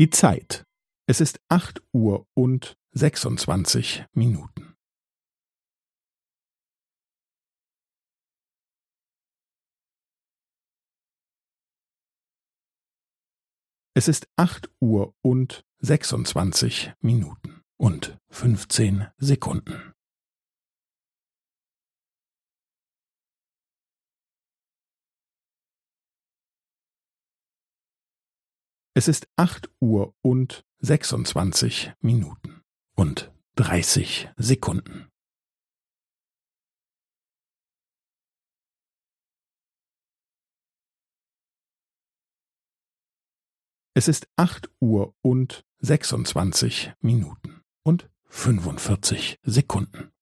Die Zeit. Es ist acht Uhr und sechsundzwanzig Minuten. Es ist acht Uhr und sechsundzwanzig Minuten und fünfzehn Sekunden. Es ist acht Uhr und sechsundzwanzig Minuten und dreißig Sekunden. Es ist acht Uhr und sechsundzwanzig Minuten und fünfundvierzig Sekunden.